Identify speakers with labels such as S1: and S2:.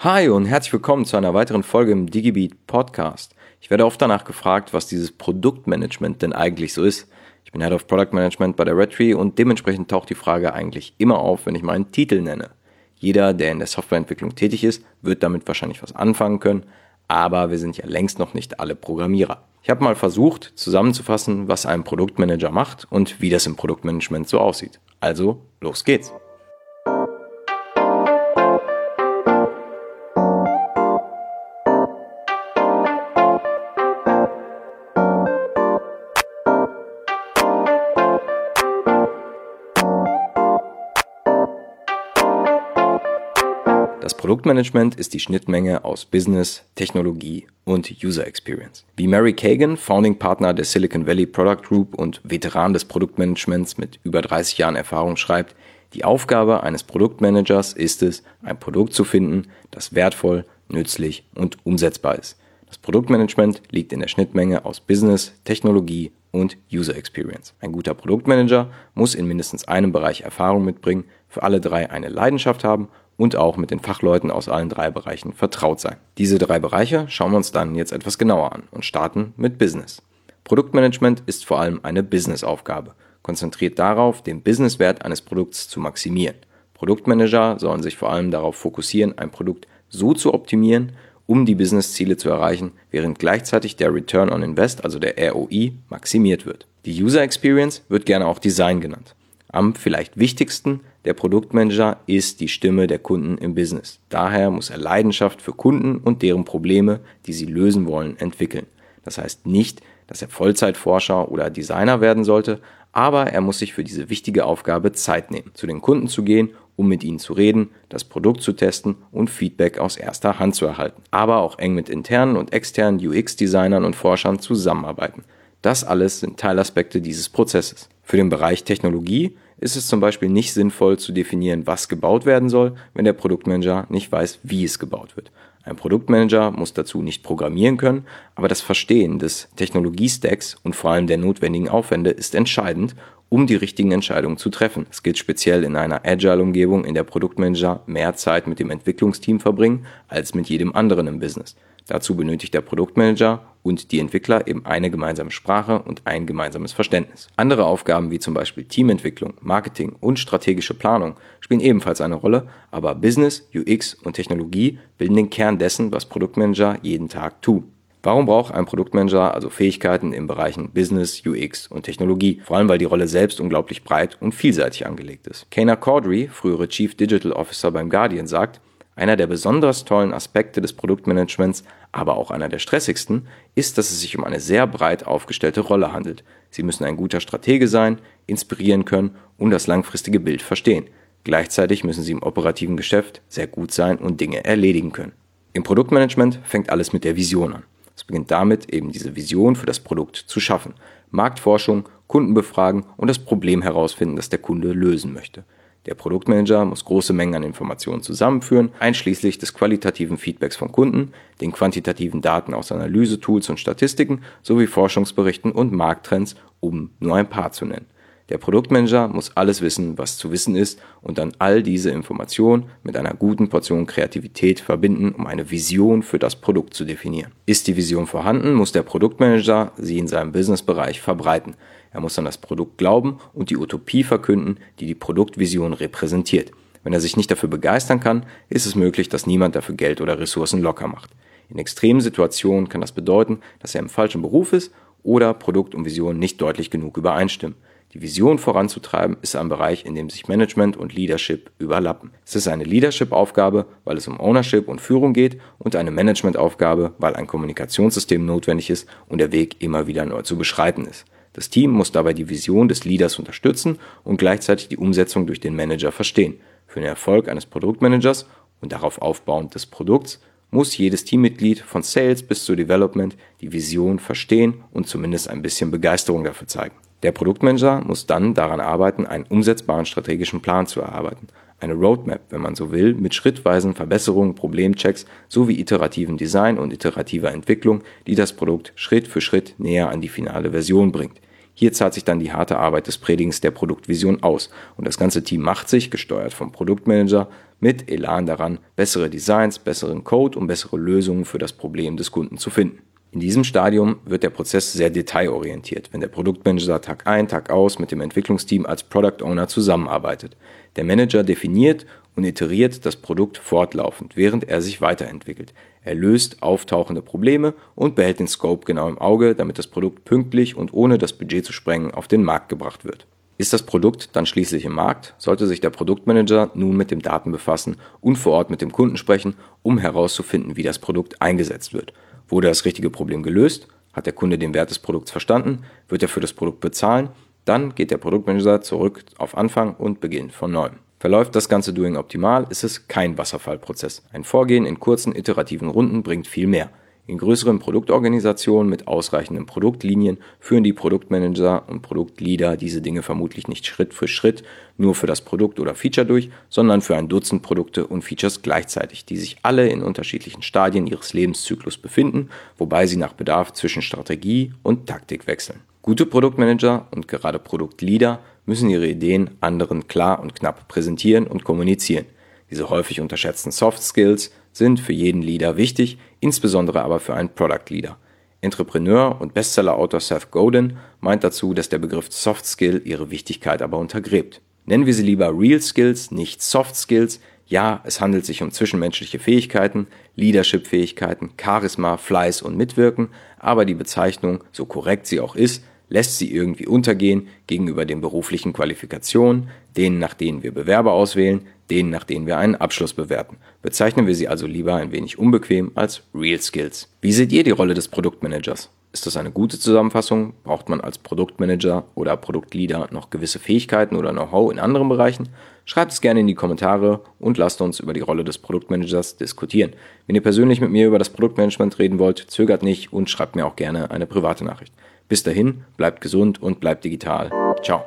S1: Hi und herzlich willkommen zu einer weiteren Folge im DigiBeat Podcast. Ich werde oft danach gefragt, was dieses Produktmanagement denn eigentlich so ist. Ich bin Head of Product Management bei der Redtree und dementsprechend taucht die Frage eigentlich immer auf, wenn ich meinen Titel nenne. Jeder, der in der Softwareentwicklung tätig ist, wird damit wahrscheinlich was anfangen können, aber wir sind ja längst noch nicht alle Programmierer. Ich habe mal versucht zusammenzufassen, was ein Produktmanager macht und wie das im Produktmanagement so aussieht. Also, los geht's. Das Produktmanagement ist die Schnittmenge aus Business, Technologie und User Experience. Wie Mary Kagan, Founding Partner der Silicon Valley Product Group und Veteran des Produktmanagements mit über 30 Jahren Erfahrung schreibt, die Aufgabe eines Produktmanagers ist es, ein Produkt zu finden, das wertvoll, nützlich und umsetzbar ist. Das Produktmanagement liegt in der Schnittmenge aus Business, Technologie und User Experience. Ein guter Produktmanager muss in mindestens einem Bereich Erfahrung mitbringen, für alle drei eine Leidenschaft haben und auch mit den Fachleuten aus allen drei Bereichen vertraut sein. Diese drei Bereiche schauen wir uns dann jetzt etwas genauer an und starten mit Business. Produktmanagement ist vor allem eine Businessaufgabe, konzentriert darauf, den Businesswert eines Produkts zu maximieren. Produktmanager sollen sich vor allem darauf fokussieren, ein Produkt so zu optimieren, um die Businessziele zu erreichen, während gleichzeitig der Return on Invest, also der ROI, maximiert wird. Die User Experience wird gerne auch Design genannt. Am vielleicht wichtigsten der Produktmanager ist die Stimme der Kunden im Business. Daher muss er Leidenschaft für Kunden und deren Probleme, die sie lösen wollen, entwickeln. Das heißt nicht, dass er Vollzeitforscher oder Designer werden sollte, aber er muss sich für diese wichtige Aufgabe Zeit nehmen, zu den Kunden zu gehen, um mit ihnen zu reden, das Produkt zu testen und Feedback aus erster Hand zu erhalten. Aber auch eng mit internen und externen UX-Designern und Forschern zusammenarbeiten. Das alles sind Teilaspekte dieses Prozesses. Für den Bereich Technologie ist es zum Beispiel nicht sinnvoll zu definieren, was gebaut werden soll, wenn der Produktmanager nicht weiß, wie es gebaut wird. Ein Produktmanager muss dazu nicht programmieren können, aber das Verstehen des Technologiestacks und vor allem der notwendigen Aufwände ist entscheidend, um die richtigen Entscheidungen zu treffen. Es gilt speziell in einer Agile-Umgebung, in der Produktmanager mehr Zeit mit dem Entwicklungsteam verbringen als mit jedem anderen im Business. Dazu benötigt der Produktmanager und die Entwickler eben eine gemeinsame Sprache und ein gemeinsames Verständnis. Andere Aufgaben wie zum Beispiel Teamentwicklung, Marketing und strategische Planung spielen ebenfalls eine Rolle, aber Business, UX und Technologie bilden den Kern dessen, was Produktmanager jeden Tag tun. Warum braucht ein Produktmanager also Fähigkeiten in Bereichen Business, UX und Technologie? Vor allem, weil die Rolle selbst unglaublich breit und vielseitig angelegt ist. Kana Caudry, frühere Chief Digital Officer beim Guardian, sagt, einer der besonders tollen Aspekte des Produktmanagements, aber auch einer der stressigsten, ist, dass es sich um eine sehr breit aufgestellte Rolle handelt. Sie müssen ein guter Stratege sein, inspirieren können und das langfristige Bild verstehen. Gleichzeitig müssen sie im operativen Geschäft sehr gut sein und Dinge erledigen können. Im Produktmanagement fängt alles mit der Vision an. Es beginnt damit, eben diese Vision für das Produkt zu schaffen. Marktforschung, Kunden befragen und das Problem herausfinden, das der Kunde lösen möchte. Der Produktmanager muss große Mengen an Informationen zusammenführen, einschließlich des qualitativen Feedbacks von Kunden, den quantitativen Daten aus Analysetools und Statistiken sowie Forschungsberichten und Markttrends, um nur ein paar zu nennen. Der Produktmanager muss alles wissen, was zu wissen ist und dann all diese Informationen mit einer guten Portion Kreativität verbinden, um eine Vision für das Produkt zu definieren. Ist die Vision vorhanden, muss der Produktmanager sie in seinem Businessbereich verbreiten. Er muss an das Produkt glauben und die Utopie verkünden, die die Produktvision repräsentiert. Wenn er sich nicht dafür begeistern kann, ist es möglich, dass niemand dafür Geld oder Ressourcen locker macht. In extremen Situationen kann das bedeuten, dass er im falschen Beruf ist oder Produkt und Vision nicht deutlich genug übereinstimmen. Die Vision voranzutreiben ist ein Bereich, in dem sich Management und Leadership überlappen. Es ist eine Leadership-Aufgabe, weil es um Ownership und Führung geht und eine Management-Aufgabe, weil ein Kommunikationssystem notwendig ist und der Weg immer wieder neu zu beschreiten ist. Das Team muss dabei die Vision des Leaders unterstützen und gleichzeitig die Umsetzung durch den Manager verstehen. Für den Erfolg eines Produktmanagers und darauf aufbauend des Produkts muss jedes Teammitglied von Sales bis zu Development die Vision verstehen und zumindest ein bisschen Begeisterung dafür zeigen. Der Produktmanager muss dann daran arbeiten, einen umsetzbaren strategischen Plan zu erarbeiten. Eine Roadmap, wenn man so will, mit schrittweisen Verbesserungen, Problemchecks sowie iterativen Design und iterativer Entwicklung, die das Produkt Schritt für Schritt näher an die finale Version bringt. Hier zahlt sich dann die harte Arbeit des Predigens der Produktvision aus und das ganze Team macht sich, gesteuert vom Produktmanager, mit Elan daran, bessere Designs, besseren Code und bessere Lösungen für das Problem des Kunden zu finden. In diesem Stadium wird der Prozess sehr detailorientiert, wenn der Produktmanager Tag ein, Tag aus mit dem Entwicklungsteam als Product Owner zusammenarbeitet. Der Manager definiert und iteriert das Produkt fortlaufend, während er sich weiterentwickelt. Er löst auftauchende Probleme und behält den Scope genau im Auge, damit das Produkt pünktlich und ohne das Budget zu sprengen auf den Markt gebracht wird. Ist das Produkt dann schließlich im Markt, sollte sich der Produktmanager nun mit den Daten befassen und vor Ort mit dem Kunden sprechen, um herauszufinden, wie das Produkt eingesetzt wird. Wurde das richtige Problem gelöst? Hat der Kunde den Wert des Produkts verstanden? Wird er für das Produkt bezahlen? Dann geht der Produktmanager zurück auf Anfang und beginnt von neuem. Verläuft das ganze Doing optimal, ist es kein Wasserfallprozess. Ein Vorgehen in kurzen iterativen Runden bringt viel mehr. In größeren Produktorganisationen mit ausreichenden Produktlinien führen die Produktmanager und Produktleader diese Dinge vermutlich nicht Schritt für Schritt nur für das Produkt oder Feature durch, sondern für ein Dutzend Produkte und Features gleichzeitig, die sich alle in unterschiedlichen Stadien ihres Lebenszyklus befinden, wobei sie nach Bedarf zwischen Strategie und Taktik wechseln. Gute Produktmanager und gerade Produktleader müssen ihre Ideen anderen klar und knapp präsentieren und kommunizieren. Diese häufig unterschätzten Soft Skills sind für jeden Leader wichtig, insbesondere aber für einen Product Leader. Entrepreneur und Bestseller-Autor Seth Godin meint dazu, dass der Begriff Soft Skill ihre Wichtigkeit aber untergräbt. Nennen wir sie lieber Real Skills, nicht Soft Skills. Ja, es handelt sich um zwischenmenschliche Fähigkeiten, Leadership-Fähigkeiten, Charisma, Fleiß und Mitwirken, aber die Bezeichnung, so korrekt sie auch ist, lässt sie irgendwie untergehen gegenüber den beruflichen Qualifikationen, denen nach denen wir Bewerber auswählen, denen nach denen wir einen Abschluss bewerten. Bezeichnen wir sie also lieber ein wenig unbequem als Real Skills. Wie seht ihr die Rolle des Produktmanagers? Ist das eine gute Zusammenfassung? Braucht man als Produktmanager oder Produktleader noch gewisse Fähigkeiten oder Know-how in anderen Bereichen? Schreibt es gerne in die Kommentare und lasst uns über die Rolle des Produktmanagers diskutieren. Wenn ihr persönlich mit mir über das Produktmanagement reden wollt, zögert nicht und schreibt mir auch gerne eine private Nachricht. Bis dahin, bleibt gesund und bleibt digital. Ciao.